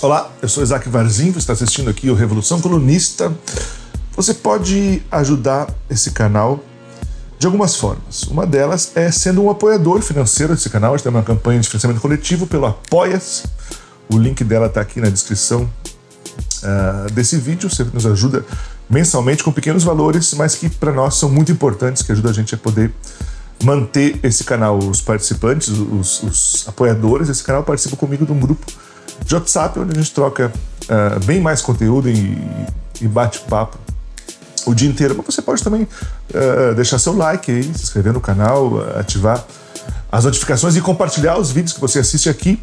Olá, eu sou Isaac Varzim, você está assistindo aqui o Revolução Colunista. Você pode ajudar esse canal de algumas formas. Uma delas é sendo um apoiador financeiro desse canal. A gente tem uma campanha de financiamento coletivo pelo Apoia-se. O link dela está aqui na descrição uh, desse vídeo. Você nos ajuda mensalmente com pequenos valores, mas que para nós são muito importantes, que ajudam a gente a poder manter esse canal. Os participantes, os, os apoiadores desse canal participam comigo de um grupo de WhatsApp, onde a gente troca uh, bem mais conteúdo e, e bate-papo o dia inteiro. Mas você pode também uh, deixar seu like aí, se inscrever no canal, ativar as notificações e compartilhar os vídeos que você assiste aqui,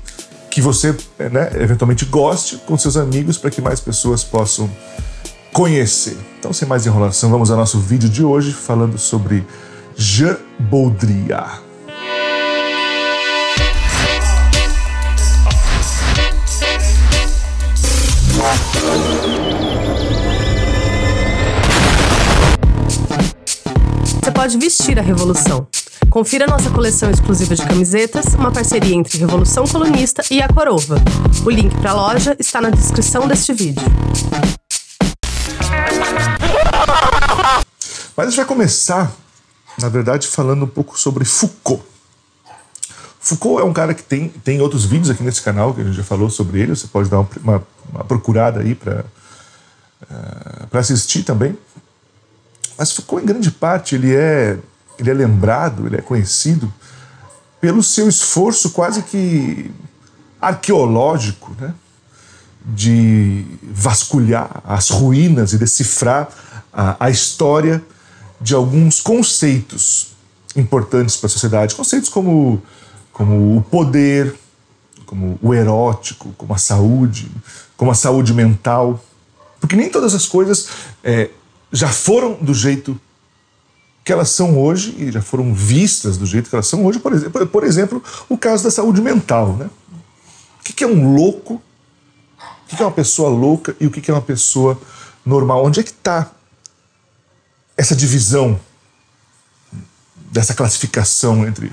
que você né, eventualmente goste com seus amigos para que mais pessoas possam conhecer. Então, sem mais enrolação, vamos ao nosso vídeo de hoje falando sobre Jean Baudrillard. Você pode vestir a revolução. Confira nossa coleção exclusiva de camisetas, uma parceria entre Revolução Colunista e a Corova. O link para a loja está na descrição deste vídeo. Mas a gente vai começar, na verdade, falando um pouco sobre Foucault. Foucault é um cara que tem, tem outros vídeos aqui nesse canal, que a gente já falou sobre ele, você pode dar uma, uma, uma procurada aí para uh, eh, assistir também. Mas Foucault, em grande parte, ele é, ele é lembrado, ele é conhecido pelo seu esforço quase que arqueológico, né? de vasculhar as ruínas e decifrar a, a história de alguns conceitos importantes para a sociedade. Conceitos como, como o poder, como o erótico, como a saúde, como a saúde mental. Porque nem todas as coisas é, já foram do jeito que elas são hoje e já foram vistas do jeito que elas são hoje. Por exemplo, por exemplo o caso da saúde mental. Né? O que é um louco? O que é uma pessoa louca e o que é uma pessoa normal? Onde é que está essa divisão, dessa classificação entre,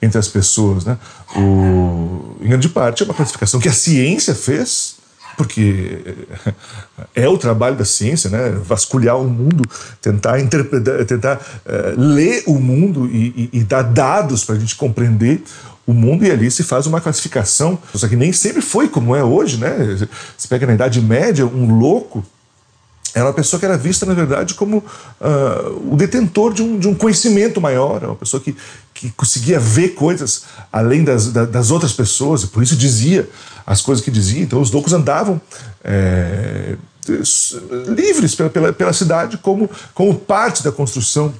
entre as pessoas. Né? O, em grande parte é uma classificação que a ciência fez, porque é o trabalho da ciência, né? vasculhar o mundo, tentar interpretar, tentar uh, ler o mundo e, e, e dar dados para a gente compreender o mundo e ali se faz uma classificação, só que nem sempre foi como é hoje, né? Você pega na Idade Média um louco era uma pessoa que era vista, na verdade, como uh, o detentor de um, de um conhecimento maior, uma pessoa que, que conseguia ver coisas além das, das outras pessoas, e por isso dizia as coisas que dizia. Então, os loucos andavam é, livres pela, pela, pela cidade como, como parte da construção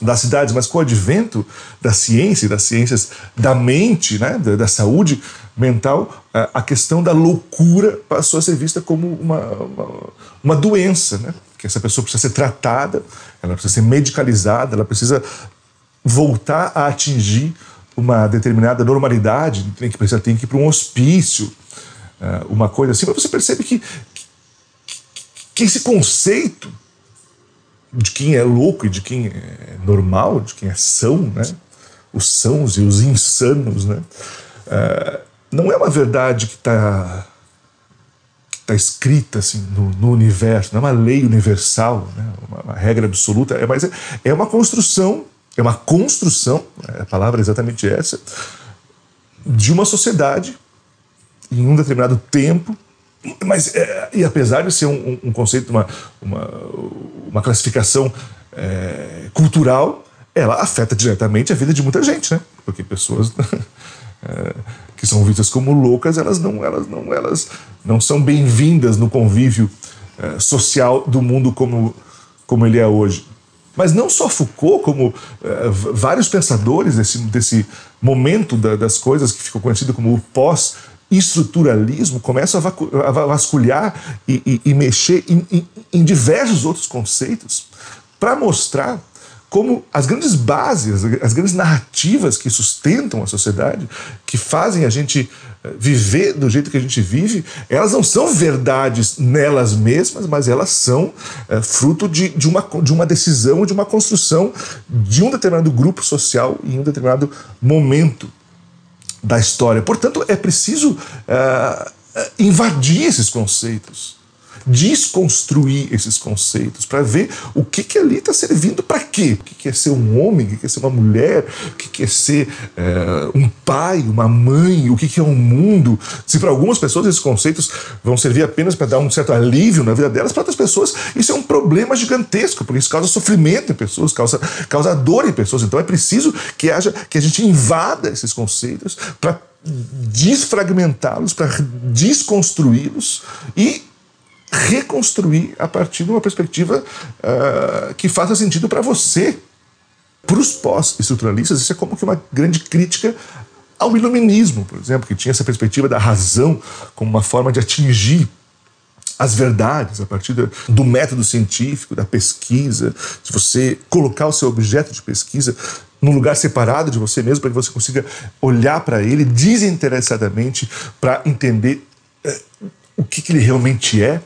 das cidades, mas com o advento da ciência, das ciências da mente, né, da, da saúde mental, a, a, questão da loucura passou a ser vista como uma, uma, uma, doença, né? que essa pessoa precisa ser tratada, ela precisa ser medicalizada, ela precisa voltar a atingir uma determinada normalidade, tem que, precisa, tem que ir para um hospício, uh, uma coisa assim, mas você percebe que, que, que esse conceito de quem é louco e de quem é normal, de quem é são, né? Os sãos e os insanos, né? Uh, não é uma verdade que está tá escrita assim no, no, universo, não é uma lei universal, né? uma, uma regra absoluta, é, mas é, é uma construção, é uma construção, a palavra é exatamente essa, de uma sociedade em um determinado tempo mas, é, e apesar de ser um, um conceito, uma, uma, uma classificação é, cultural, ela afeta diretamente a vida de muita gente, né? Porque pessoas é, que são vistas como loucas, elas não, elas não, elas não são bem-vindas no convívio é, social do mundo como, como ele é hoje. Mas não só Foucault, como é, vários pensadores desse, desse momento da, das coisas que ficou conhecido como o pós estruturalismo começa a vasculhar e, e, e mexer em, em, em diversos outros conceitos para mostrar como as grandes bases, as grandes narrativas que sustentam a sociedade, que fazem a gente eh, viver do jeito que a gente vive, elas não são verdades nelas mesmas, mas elas são é, fruto de, de, uma, de uma decisão, de uma construção de um determinado grupo social em um determinado momento da história. Portanto, é preciso uh, invadir esses conceitos desconstruir esses conceitos, para ver o que, que ali está servindo para quê. O que, que é ser um homem, o que, que é ser uma mulher, o que, que é ser é, um pai, uma mãe, o que, que é um mundo. Se para algumas pessoas esses conceitos vão servir apenas para dar um certo alívio na vida delas, para outras pessoas isso é um problema gigantesco, porque isso causa sofrimento em pessoas, causa, causa dor em pessoas. Então é preciso que haja que a gente invada esses conceitos para desfragmentá-los, para desconstruí-los e reconstruir a partir de uma perspectiva uh, que faça sentido para você. Para os pós-estruturalistas, isso é como que uma grande crítica ao iluminismo, por exemplo, que tinha essa perspectiva da razão como uma forma de atingir as verdades a partir do método científico, da pesquisa, de você colocar o seu objeto de pesquisa num lugar separado de você mesmo, para que você consiga olhar para ele desinteressadamente para entender uh, o que, que ele realmente é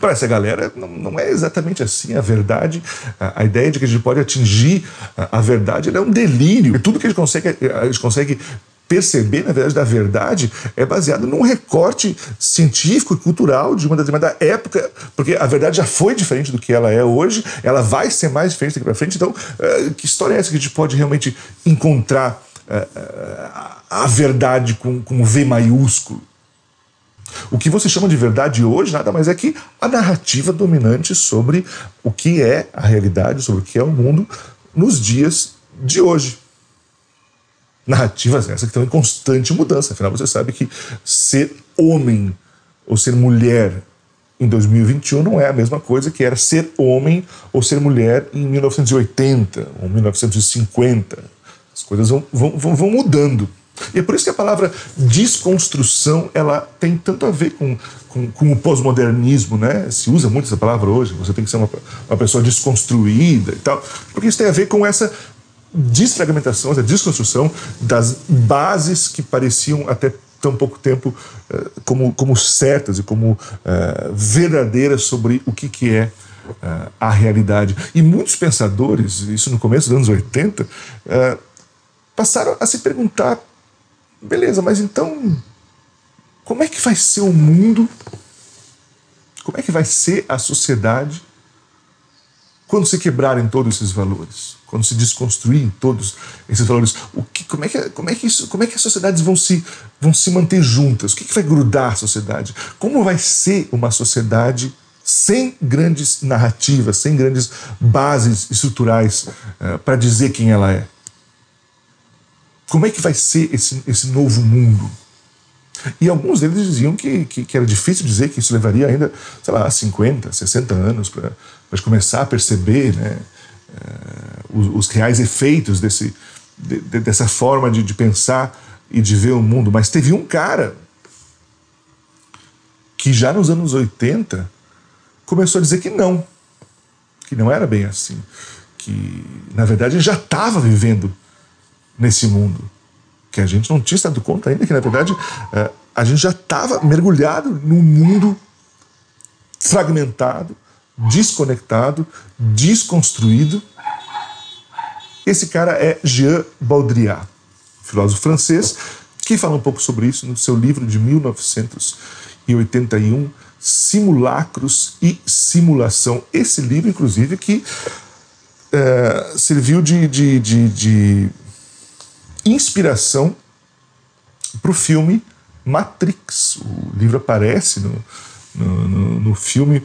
para essa galera não, não, é exatamente assim. A verdade, a, a, ideia de que a gente pode atingir a, a verdade, é um delírio. E tudo que a gente consegue, a gente consegue perceber, na verdade, da verdade é baseado num recorte científico e cultural de uma determinada época, porque a verdade já foi diferente do que ela é hoje, ela vai ser mais diferente daqui para frente. Então, uh, que história é essa que a gente pode realmente encontrar uh, a verdade com, com V maiúsculo? O que você chama de verdade hoje nada mais é que a narrativa dominante sobre o que é a realidade, sobre o que é o mundo nos dias de hoje. Narrativas essas que estão em constante mudança. Afinal, você sabe que ser homem ou ser mulher em 2021 não é a mesma coisa que era ser homem ou ser mulher em 1980 ou 1950. As coisas vão, vão, vão mudando. E é por isso que a palavra desconstrução ela tem tanto a ver com, com, com o pós-modernismo, né? Se usa muito essa palavra hoje, você tem que ser uma, uma pessoa desconstruída e tal, porque isso tem a ver com essa desfragmentação, essa desconstrução das bases que pareciam até tão pouco tempo uh, como, como certas e como uh, verdadeiras sobre o que, que é uh, a realidade. E muitos pensadores, isso no começo dos anos 80, passaram a se perguntar Beleza, mas então, como é que vai ser o mundo? Como é que vai ser a sociedade quando se quebrarem todos esses valores? Quando se desconstruírem todos esses valores? O que, como, é que, como, é que isso, como é que as sociedades vão se, vão se manter juntas? O que, que vai grudar a sociedade? Como vai ser uma sociedade sem grandes narrativas, sem grandes bases estruturais uh, para dizer quem ela é? Como é que vai ser esse, esse novo mundo? E alguns deles diziam que, que, que, era difícil dizer que isso levaria ainda, sei lá, 50, 60 anos para começar a perceber né, uh, os, os, reais efeitos desse, de, de, dessa forma de, de pensar e de ver o mundo. Mas teve um cara que já nos anos 80 começou a dizer que não, que não era bem assim, que na verdade já estava vivendo nesse mundo. Que a gente não tinha dado conta ainda que, na verdade, é, a gente já estava mergulhado num mundo fragmentado, desconectado, desconstruído. Esse cara é Jean Baudrillard, filósofo francês, que fala um pouco sobre isso no seu livro de 1981, Simulacros e Simulação. Esse livro, inclusive, que é, serviu de, de, de, de inspiração para o filme Matrix. O livro aparece no, no, no, no, filme,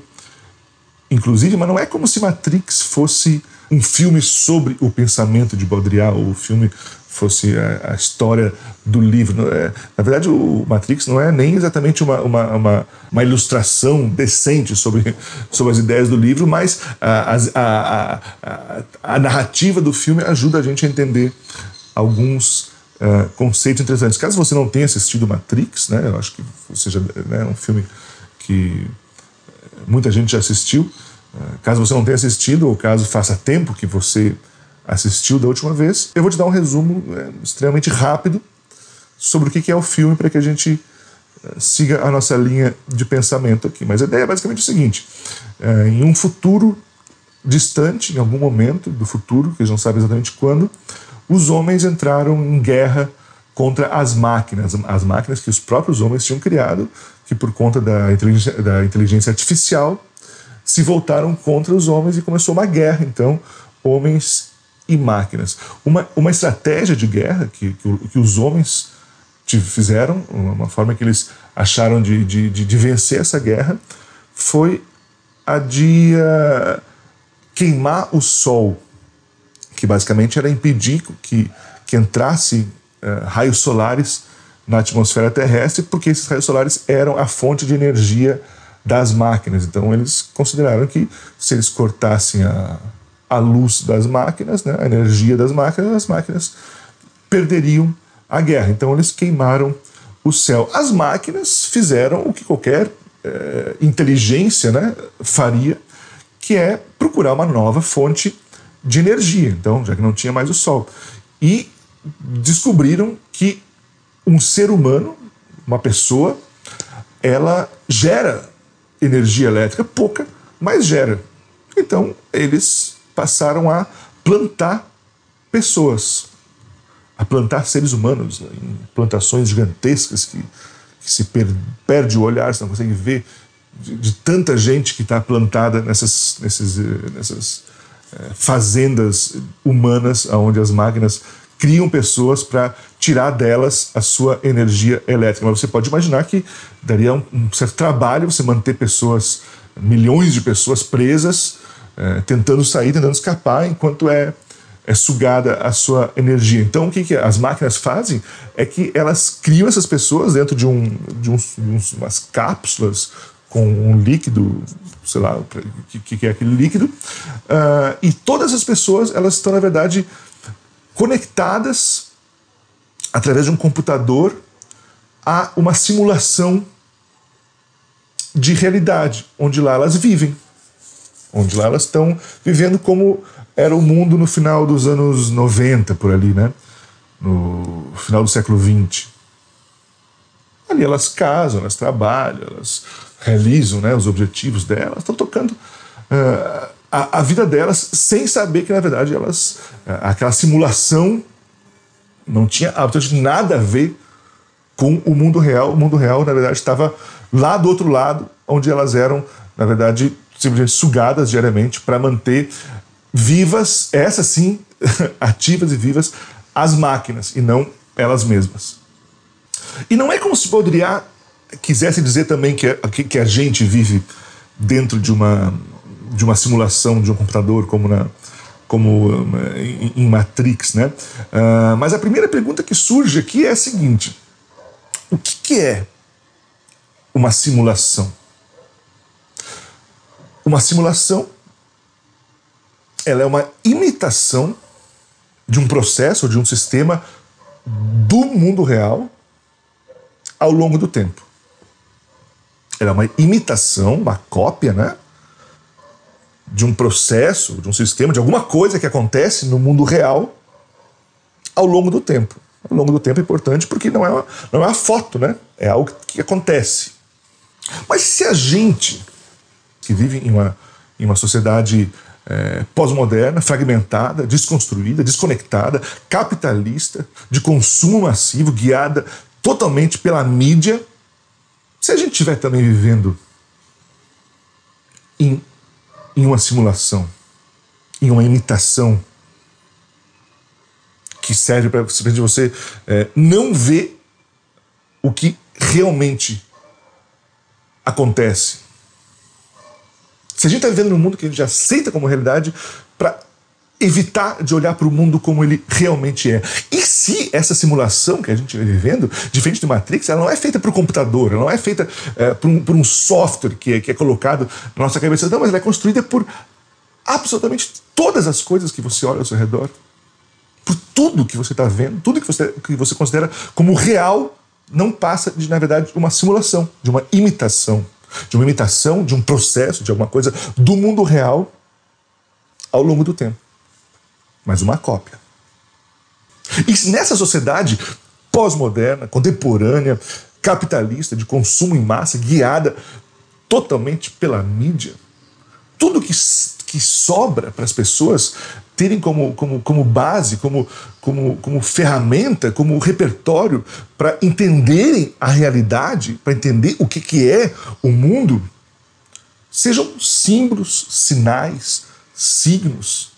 inclusive, mas não é como se Matrix fosse um filme sobre o pensamento de Baudrillard, ou o filme fosse a, a história do livro. É, na verdade, o Matrix não é nem exatamente uma, uma, uma, uma ilustração decente sobre, sobre as ideias do livro, mas a, a, a, a narrativa do filme ajuda a gente a entender alguns uh, conceitos interessantes. Caso você não tenha assistido Matrix, né, eu acho que seja né, um filme que eh, muita gente já assistiu. Uh, caso você não tenha assistido, ou caso faça tempo que você assistiu da última vez, eu vou te dar um resumo é, extremamente rápido sobre o que é o filme para que a gente siga a nossa linha de pensamento aqui. Mas a ideia é basicamente o seguinte: em um futuro distante, em algum momento do futuro, que eles não sabem exatamente quando, os homens entraram em guerra contra as máquinas, as máquinas que os próprios homens tinham criado, que por conta da inteligência, da inteligência artificial se voltaram contra os homens e começou uma guerra, então, homens e máquinas. Uma, uma estratégia de guerra que, que, que os homens fizeram, uma forma que eles acharam de, de, de, de vencer essa guerra, foi a de uh, queimar o sol, que basicamente era impedir que, que entrasse uh, raios solares na atmosfera terrestre, porque esses raios solares eram a fonte de energia das máquinas. Então eles consideraram que se eles cortassem a, a luz das máquinas, né, a energia das máquinas, as máquinas perderiam a guerra. Então eles queimaram o céu. As máquinas fizeram o que qualquer é, inteligência né, faria, que é procurar uma nova fonte de energia. Então, já que não tinha mais o Sol. E descobriram que um ser humano, uma pessoa, ela gera energia elétrica, pouca, mas gera. Então, eles passaram a plantar pessoas, a plantar seres humanos em plantações gigantescas que que se per perde o olhar, você não consegue ver de, de tanta gente que está plantada nessas, nesses, eh, nessas fazendas humanas, onde as máquinas criam pessoas para tirar delas a sua energia elétrica. Mas você pode imaginar que daria um, um certo trabalho você manter pessoas, milhões de pessoas presas, é, tentando sair, tentando escapar, enquanto é é sugada a sua energia. Então, o que, que as máquinas fazem é que elas criam essas pessoas dentro de, um, de, uns, de umas cápsulas com um líquido, sei lá o que, que é aquele líquido, uh, e todas as pessoas elas estão, na verdade, conectadas através de um computador a uma simulação de realidade, onde lá elas vivem, onde lá elas estão vivendo como era o mundo no final dos anos 90, por ali, né? No final do século 20. Ali elas casam, elas trabalham, elas realizam né, os objetivos delas, estão tocando uh, a, a, vida delas sem saber que, na verdade, elas. Uh, aquela simulação não tinha absolutamente nada a ver com o mundo real. O mundo real, na verdade, estava lá do outro lado, onde elas eram, na verdade, simplesmente sugadas diariamente para manter vivas, essas sim, ativas e vivas, as máquinas e não elas mesmas. E não é como se Baudrillard quisesse dizer também que a, que a gente vive dentro de uma, de uma simulação de um computador, como, na, como em, em Matrix, né? Uh, mas a primeira pergunta que surge aqui é a seguinte: o que, que é uma simulação? Uma simulação ela é uma imitação de um processo, de um sistema do mundo real ao longo do tempo. Ela é uma imitação, uma cópia, né? De um processo, de um sistema, de alguma coisa que acontece no mundo real ao longo do tempo. Ao longo do tempo é importante porque não é uma, não é uma foto, né? É algo que acontece. Mas se a gente, que vive em uma, em uma sociedade é, pós-moderna, fragmentada, desconstruída, desconectada, capitalista, de consumo massivo, guiada totalmente pela mídia. Se a gente estiver também vivendo em, em uma simulação, em uma imitação, que serve para você é, não ver o que realmente acontece. Se a gente está vivendo num mundo que a gente aceita como realidade para evitar de olhar para o mundo como ele realmente é. E se essa simulação que a gente está vivendo, diferente do Matrix, ela não é feita para o computador, ela não é feita é, por, um, um, software que é, que é colocado na nossa cabeça, não, mas ela é construída por absolutamente todas as coisas que você olha ao seu redor, por tudo que você está vendo, tudo que você, que você considera como real, não passa de, na verdade, uma simulação, de uma imitação de uma imitação, de um processo, de alguma coisa do mundo real ao longo do tempo. Mas uma cópia. E nessa sociedade pós-moderna, contemporânea, capitalista, de consumo em massa, guiada totalmente pela mídia, tudo que, que sobra para as pessoas terem como, como, como base, como, como, como ferramenta, como repertório para entenderem a realidade, para entender o que, que é o mundo, sejam símbolos, sinais, signos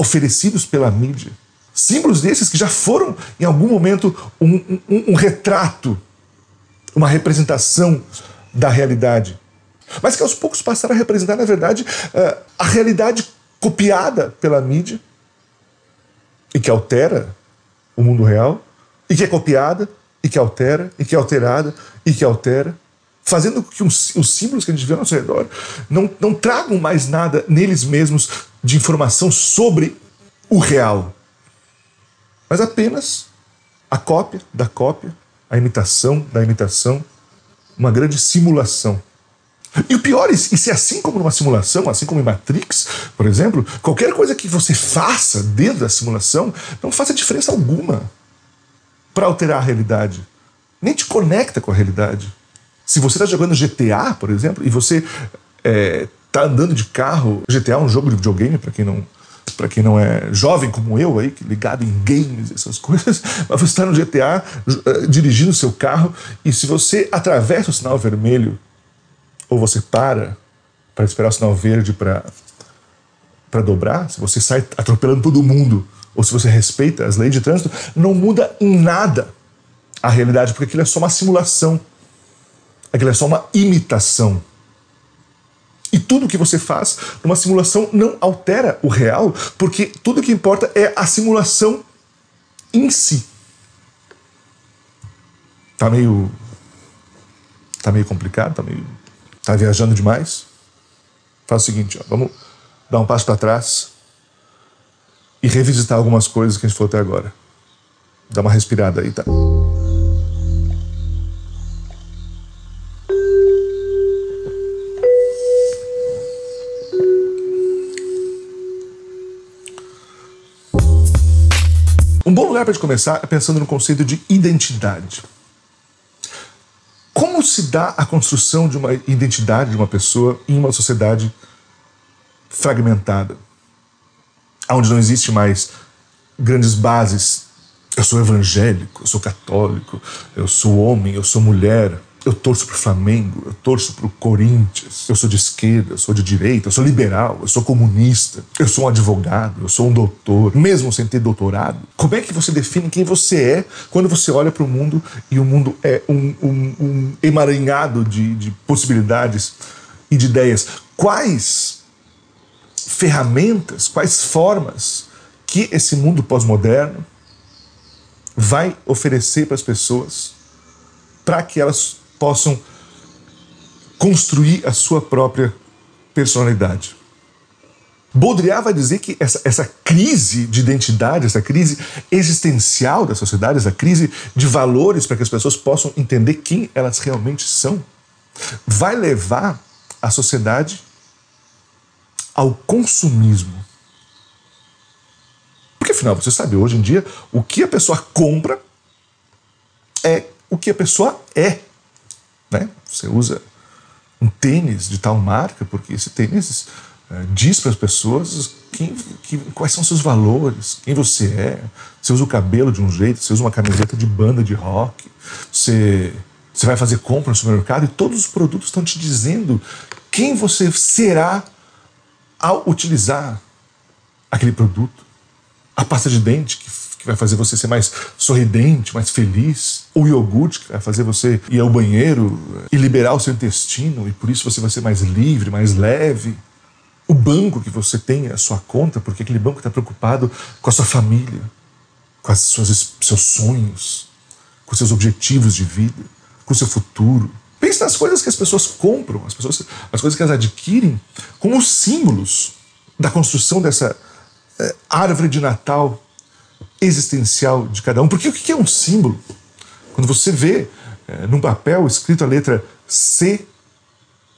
oferecidos pela mídia. Símbolos desses que já foram, em algum momento, um, um, um retrato, uma representação da realidade. Mas que aos poucos passaram a representar, na verdade, eh, a realidade copiada pela mídia e que altera o mundo real, e que é copiada, e que altera, e que é alterada, e que altera, fazendo com que os, os símbolos que a gente vê ao nosso redor não, não tragam mais nada neles mesmos de informação sobre o real, mas apenas a cópia da cópia, a imitação da imitação, uma grande simulação. E o pior, e se é assim como numa simulação, assim como em Matrix, por exemplo, qualquer coisa que você faça dentro da simulação não faz diferença alguma para alterar a realidade. Nem te conecta com a realidade. Se você está jogando GTA, por exemplo, e você é, tá andando de carro, GTA é um jogo de videogame, para quem não para quem não é jovem como eu aí, ligado em games, essas coisas, mas você está no GTA uh, dirigindo o seu carro e se você atravessa o sinal vermelho ou você para para esperar o sinal verde para para dobrar, se você sai atropelando todo mundo ou se você respeita as leis de trânsito, não muda em nada a realidade, porque aquilo é só uma simulação. Aquilo é só uma imitação. E tudo que você faz numa simulação não altera o real, porque tudo que importa é a simulação em si. Tá meio. Tá meio complicado, tá meio. Tá viajando demais? Faz o seguinte, ó, vamos dar um passo para trás e revisitar algumas coisas que a gente falou até agora. Dá uma respirada aí, tá? Lugar para gente começar é pensando no conceito de identidade. Como se dá a construção de uma identidade de uma pessoa em uma sociedade fragmentada, onde não existe mais grandes bases? Eu sou evangélico, eu sou católico, eu sou homem, eu sou mulher, eu torço pro Flamengo, eu torço pro Corinthians, eu sou de esquerda, eu sou de direita, eu sou liberal, eu sou comunista, eu sou um advogado, eu sou um doutor, mesmo sem ter doutorado. Como é que você define quem você é quando você olha para o mundo e o mundo é um, um, um emaranhado de, de possibilidades e de ideias? Quais ferramentas, quais formas que esse mundo pós-moderno vai oferecer para as pessoas para que elas possam construir a sua própria personalidade. Baudrillard vai dizer que essa, essa crise de identidade, essa crise existencial da sociedade, essa crise de valores para que as pessoas possam entender quem elas realmente são, vai levar a sociedade ao consumismo. Porque afinal, você sabe, hoje em dia, o que a pessoa compra é o que a pessoa é. Né? Você usa um tênis de tal marca porque esse tênis é, diz para as pessoas quem, que, quais são seus valores, quem você é. Você usa o cabelo de um jeito, você usa uma camiseta de banda de rock, você, você vai fazer compra no supermercado e todos os produtos estão te dizendo quem você será ao utilizar aquele produto. A pasta de dente que vai fazer você ser mais sorridente, mais feliz. O iogurte, que vai fazer você ir ao banheiro e liberar o seu intestino, e por isso você vai ser mais livre, mais leve. O banco que você tem a sua conta, porque aquele banco está preocupado com a sua família, com os seus sonhos, com seus objetivos de vida, com o seu futuro. Pense nas coisas que as pessoas compram, as, pessoas, as coisas que elas adquirem, como símbolos da construção dessa é, árvore de Natal existencial de cada um. Porque o que é um símbolo? Quando você vê é, num papel escrito a letra C,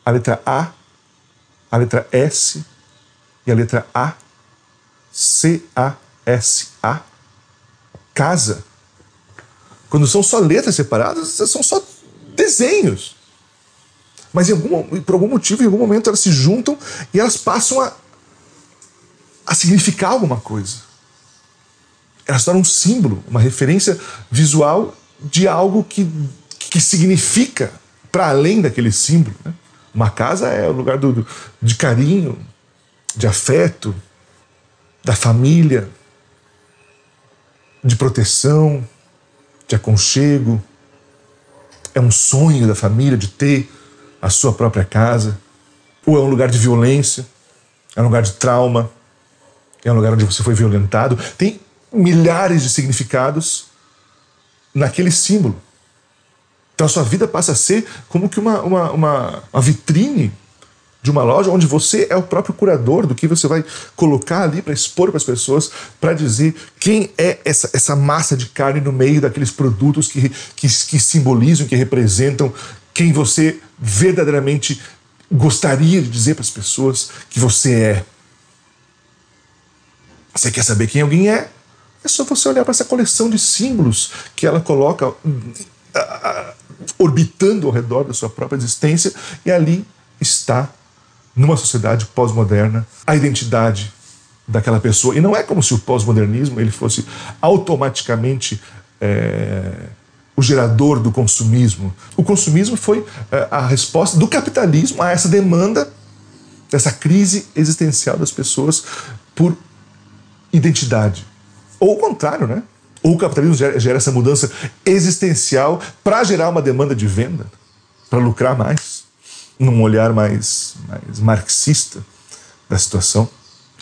a letra A, a letra S e a letra A, C, A, S, A, casa. Quando são só letras separadas, são só desenhos. Mas algum, por algum motivo, em algum momento, elas se juntam e elas passam a, a significar alguma coisa. Elas tornam um símbolo, uma referência visual de algo que, que significa para além daquele símbolo. Né? Uma casa é o lugar do, do, de carinho, de afeto, da família, de proteção, de aconchego. É um sonho da família de ter a sua própria casa. Ou é um lugar de violência, é um lugar de trauma, é um lugar onde você foi violentado. Tem milhares de significados naquele símbolo. Então a sua vida passa a ser como que uma, uma, uma, uma vitrine de uma loja onde você é o próprio curador do que você vai colocar ali para expor para as pessoas, para dizer quem é essa, essa massa de carne no meio daqueles produtos que, que, que simbolizam, que representam quem você verdadeiramente gostaria de dizer para as pessoas que você é. Você quer saber quem alguém é? É só você olhar para essa coleção de símbolos que ela coloca orbitando ao redor da sua própria existência, e ali está, numa sociedade pós-moderna, a identidade daquela pessoa. E não é como se o pós-modernismo ele fosse automaticamente é, o gerador do consumismo. O consumismo foi é, a resposta do capitalismo a essa demanda, dessa crise existencial das pessoas por identidade. Ou o contrário, né? Ou o capitalismo gera, gera essa mudança existencial para gerar uma demanda de venda, para lucrar mais, num olhar mais, mais marxista da situação.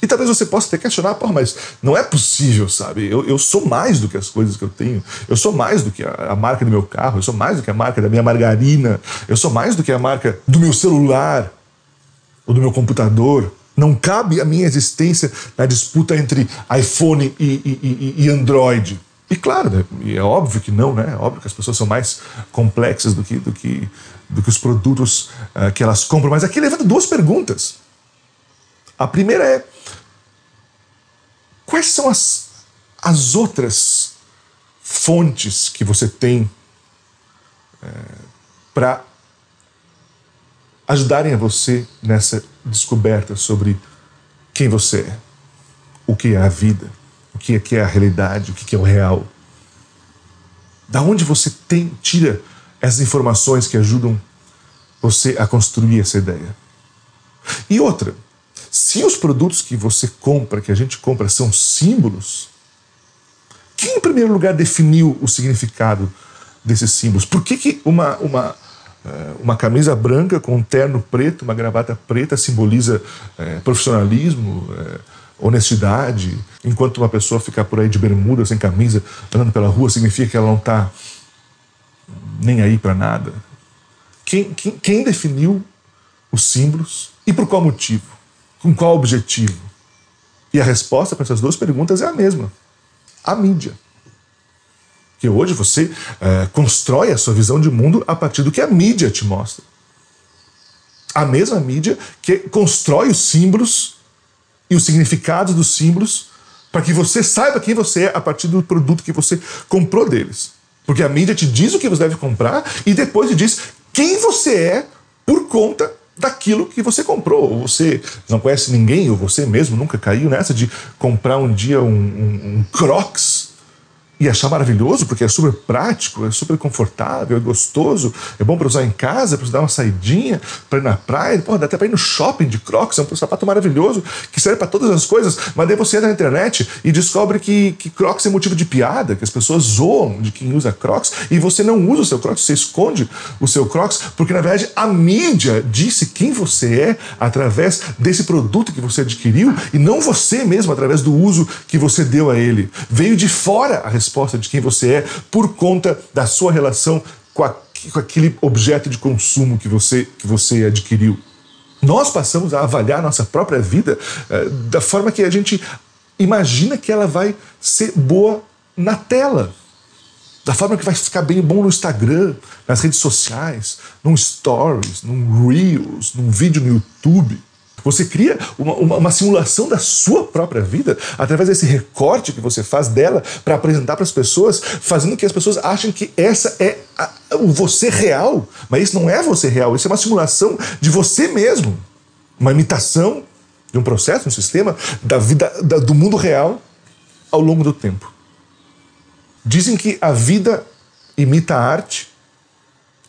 E talvez você possa até questionar, Pô, mas não é possível, sabe? Eu, eu sou mais do que as coisas que eu tenho. Eu sou mais do que a, a, marca do meu carro. Eu sou mais do que a marca da minha margarina. Eu sou mais do que a marca do meu celular ou do meu computador. Não cabe a minha existência na disputa entre iPhone e, e, e, Android. E claro, né, e é óbvio que não, né? É óbvio que as pessoas são mais complexas do que, do que, do que os produtos uh, que elas compram. Mas aqui levanta duas perguntas. A primeira é: quais são as, as outras fontes que você tem é, para ajudarem a você nessa descoberta sobre quem você é, o que é a vida? o que é, que é a realidade, o que é o real. Da onde você tem, tira essas informações que ajudam você a construir essa ideia. E outra, se os produtos que você compra, que a gente compra, são símbolos, quem em primeiro lugar definiu o significado desses símbolos? Por que, que uma, uma, uma camisa branca com um terno preto, uma gravata preta simboliza é, profissionalismo, é, honestidade, enquanto uma pessoa ficar por aí de bermuda, sem camisa, andando pela rua, significa que ela não está nem aí para nada. Quem, quem, quem definiu os símbolos e por qual motivo? Com qual objetivo? E a resposta para essas duas perguntas é a mesma: a mídia. Que hoje você é, constrói a sua visão de mundo a partir do que a mídia te mostra. A mesma mídia que constrói os símbolos e os significados dos símbolos para que você saiba quem você é a partir do produto que você comprou deles. Porque a mídia te diz o que você deve comprar e depois te diz quem você é por conta daquilo que você comprou. Ou você não conhece ninguém, ou você mesmo nunca caiu nessa de comprar um dia um, um, um Crocs e achar maravilhoso, porque é super prático, é super confortável, é gostoso, é bom para usar em casa, para dar uma saidinha, para ir na praia, pô, dá até para ir no shopping de Crocs, é um sapato maravilhoso que serve para todas as coisas, mas daí você entra na internet e descobre que, que Crocs é motivo de piada, que as pessoas zoam de quem usa Crocs e você não usa o seu Crocs, você esconde o seu Crocs, porque na verdade a mídia disse quem você é através desse produto que você adquiriu e não você mesmo através do uso que você deu a ele. Veio de fora a resposta resposta de quem você é por conta da sua relação com, a, com aquele objeto de consumo que você, que você adquiriu. Nós passamos a avaliar nossa própria vida eh, da forma que a gente imagina que ela vai ser boa na tela. Da forma que vai ficar bem bom no Instagram, nas redes sociais, num stories, num Reels, num vídeo no YouTube. Você cria uma, uma, uma, simulação da sua própria vida através desse recorte que você faz dela para apresentar para as pessoas, fazendo que as pessoas achem que essa é a, o você real. Mas isso não é você real, isso é uma simulação de você mesmo. Uma imitação de um processo, um sistema da vida da, do mundo real ao longo do tempo. Dizem que a vida imita a arte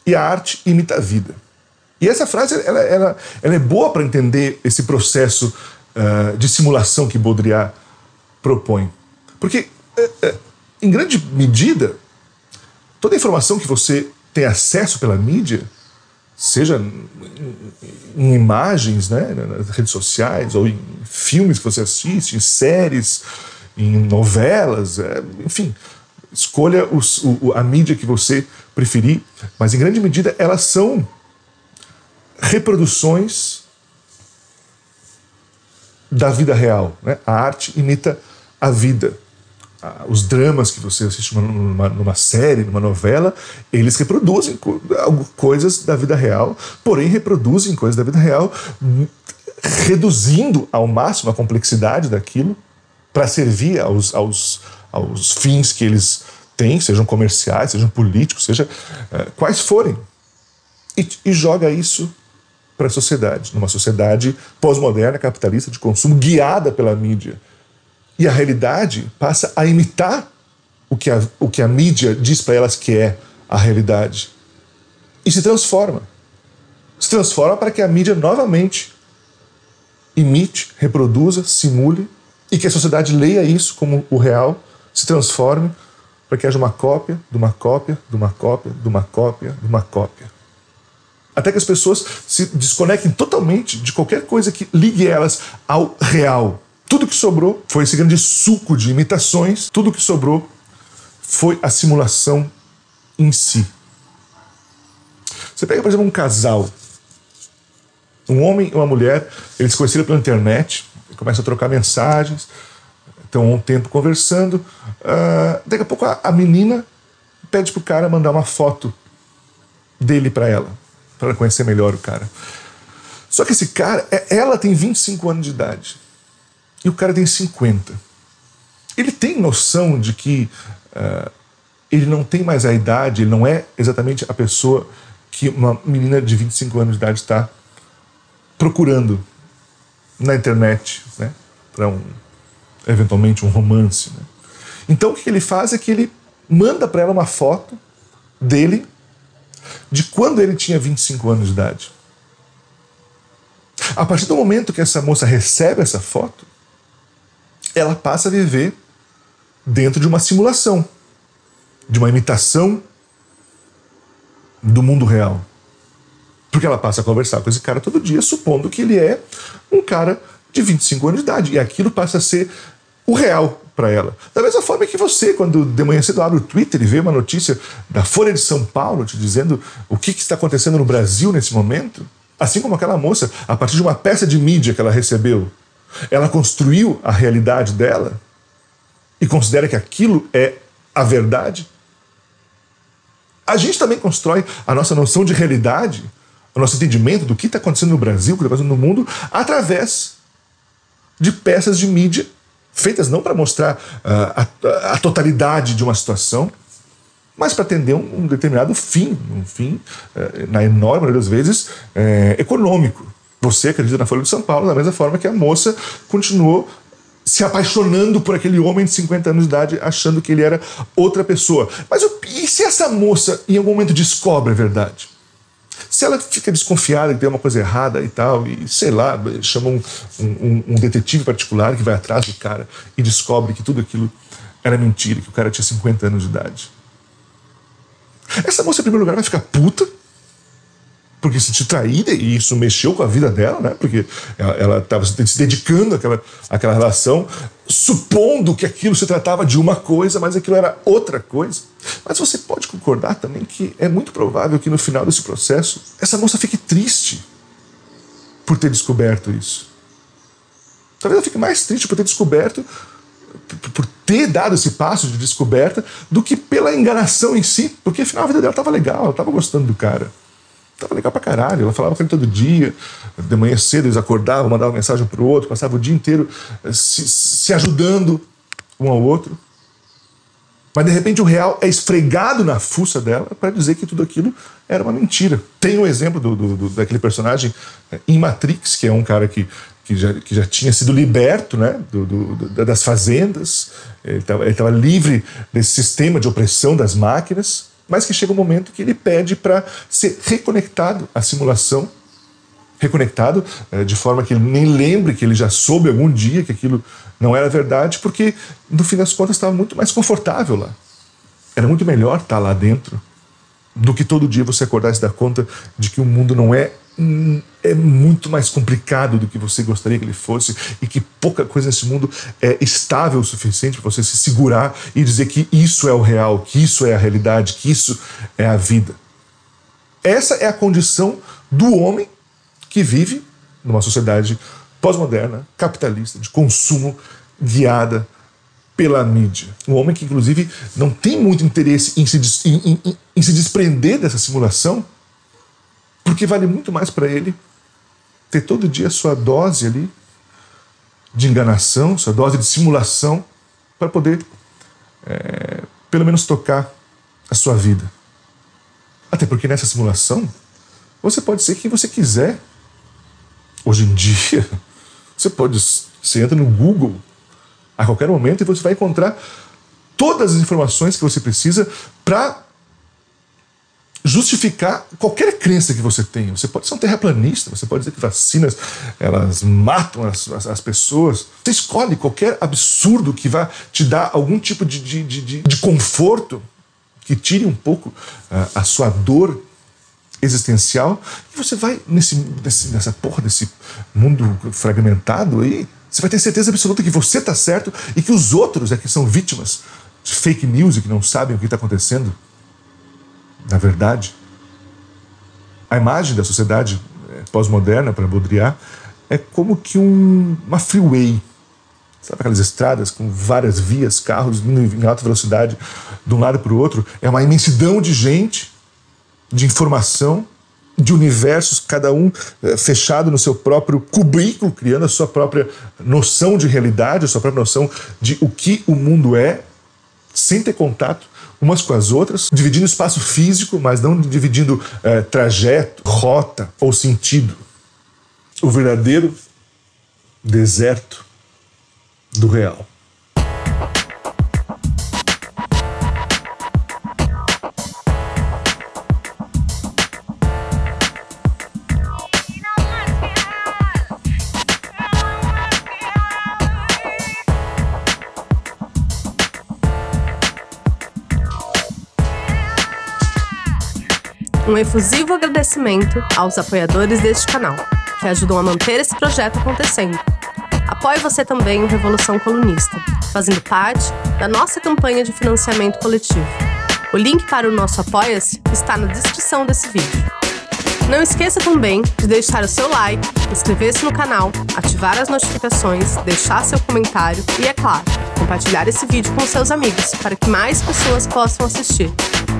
e a arte imita a vida. E essa frase ela, ela, ela é boa para entender esse processo uh, de simulação que Baudrillard propõe. Porque, uh, uh, em grande medida, toda a informação que você tem acesso pela mídia, seja em imagens, né, nas redes sociais, ou em filmes que você assiste, em séries, em novelas, é, enfim, escolha os, o, a mídia que você preferir, mas em grande medida elas são reproduções da vida real. Né? A arte imita a vida. Os dramas que você assiste numa, numa série, numa novela, eles reproduzem coisas da vida real, porém reproduzem coisas da vida real, reduzindo ao máximo a complexidade daquilo para servir aos, aos, aos fins que eles têm, sejam comerciais, sejam políticos, seja uh, quais forem. E, e joga isso para a sociedade, numa sociedade pós-moderna, capitalista, de consumo, guiada pela mídia. E a realidade passa a imitar o que a, o que a mídia diz para elas que é a realidade. E se transforma. Se transforma para que a mídia novamente imite, reproduza, simule e que a sociedade leia isso como o real, se transforme para que haja uma cópia de uma cópia de uma cópia de uma cópia de uma cópia. Até que as pessoas se desconectem totalmente de qualquer coisa que ligue elas ao real. Tudo que sobrou foi esse grande suco de imitações, tudo que sobrou foi a simulação em si. Você pega, por exemplo, um casal, um homem e uma mulher, eles se conheceram pela internet, começam a trocar mensagens, estão um tempo conversando. Uh, daqui a pouco a, a menina pede pro cara mandar uma foto dele para ela para conhecer melhor o cara. Só que esse cara, é, ela tem 25 anos de idade e o cara tem 50. Ele tem noção de que uh, ele não tem mais a idade, ele não é exatamente a pessoa que uma menina de 25 anos de idade está procurando na internet, né, para um eventualmente um romance. Né? Então o que ele faz é que ele manda para ela uma foto dele de quando ele tinha 25 anos de idade. A partir do momento que essa moça recebe essa foto, ela passa a viver dentro de uma simulação, de uma imitação do mundo real. Porque ela passa a conversar com esse cara todo dia, supondo que ele é um cara de 25 anos de idade. E aquilo passa a ser o real para ela. Da mesma forma que você, quando de manhã cedo abre o Twitter e vê uma notícia da Folha de São Paulo te dizendo o que, que está acontecendo no Brasil nesse momento, assim como aquela moça, a partir de uma peça de mídia que ela recebeu, ela construiu a realidade dela e considera que aquilo é a verdade. A gente também constrói a nossa noção de realidade, o nosso entendimento do que está acontecendo no Brasil, o que está acontecendo no mundo, através de peças de mídia feitas não para mostrar uh, a, a, totalidade de uma situação, mas para atender um, um, determinado fim, um fim, uh, na enorme maioria das vezes, uh, econômico. Você acredita na Folha de São Paulo da mesma forma que a moça continuou se apaixonando por aquele homem de 50 anos de idade, achando que ele era outra pessoa. Mas e se essa moça em algum momento descobre a verdade? Se ela fica desconfiada que tem uma coisa errada e tal, e sei lá, chama um, um, um detetive particular que vai atrás do cara e descobre que tudo aquilo era mentira, que o cara tinha 50 anos de idade. Essa moça, em primeiro lugar, vai ficar puta, porque se te traída, e isso mexeu com a vida dela, né? Porque ela estava se dedicando àquela, àquela relação, supondo que aquilo se tratava de uma coisa, mas aquilo era outra coisa. Mas você pode concordar também que é muito provável que no final desse processo essa moça fique triste por ter descoberto isso. Talvez ela fique mais triste por ter descoberto, por ter dado esse passo de descoberta, do que pela enganação em si, porque afinal a vida dela estava legal, ela estava gostando do cara. Tava legal pra caralho. Ela falava com ele todo dia, de manhã cedo eles acordavam, mandavam mensagem pro outro, passavam o dia inteiro eh, se, se ajudando um ao outro. Mas de repente o real é esfregado na fuça dela para dizer que tudo aquilo era uma mentira. Tem o um exemplo do, do, do, daquele personagem eh, em Matrix, que é um cara que, que, já, que já tinha sido liberto né, das fazendas, ele estava livre desse sistema de opressão das máquinas mas que chega um momento que ele pede para ser reconectado à simulação, reconectado é, de forma que ele nem lembre que ele já soube algum dia que aquilo não era verdade, porque no fim das contas estava muito mais confortável lá. Era muito melhor estar lá dentro do que todo dia você acordar e se dar conta de que o mundo não é é muito mais complicado do que você gostaria que ele fosse e que pouca coisa nesse mundo é estável o suficiente para você se segurar e dizer que isso é o real, que isso é a realidade, que isso é a vida. Essa é a condição do homem que vive numa sociedade pós-moderna, capitalista, de consumo, guiada pela mídia. Um homem que, inclusive, não tem muito interesse em se, em, em, em se desprender dessa simulação porque vale muito mais para ele ter todo dia a sua dose ali de enganação, sua dose de simulação, para poder, é, pelo menos, tocar a sua vida. Até porque nessa simulação, você pode ser quem você quiser. Hoje em dia, você pode. Você entra no Google a qualquer momento e você vai encontrar todas as informações que você precisa para justificar qualquer crença que você tenha. Você pode ser um terraplanista, você pode dizer que vacinas elas matam as, as, as pessoas. Você escolhe qualquer absurdo que vá te dar algum tipo de, de, de, de conforto, que tire um pouco uh, a sua dor existencial, e você vai nesse, nesse, nessa porra desse mundo fragmentado aí, você vai ter certeza absoluta que você está certo e que os outros é que são vítimas de fake news e que não sabem o que está acontecendo. Na verdade, a imagem da sociedade eh, pós-moderna para Baudrillard é como que um, uma freeway. Sabe aquelas estradas com várias vias, carros em alta velocidade de um lado para o outro? É uma imensidão de gente, de informação, de universos, cada um eh, fechado no seu próprio cubículo, criando a sua própria noção de realidade, a sua própria noção de o que o mundo é, sem ter contato umas com as outras, dividindo espaço físico, mas não dividindo é, trajeto, rota ou sentido. O verdadeiro deserto do real. Um efusivo agradecimento aos apoiadores deste canal, que ajudam a manter esse projeto acontecendo. Apoie você também o Revolução Colunista, fazendo parte da nossa campanha de financiamento coletivo. O link para o nosso Apoia-se está na descrição desse vídeo. Não esqueça também de deixar o seu like, inscrever-se no canal, ativar as notificações, deixar seu comentário e, é claro, compartilhar esse vídeo com seus amigos para que mais pessoas possam assistir.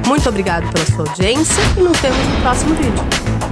Muito obrigado pela sua audiência e nos vemos no próximo vídeo.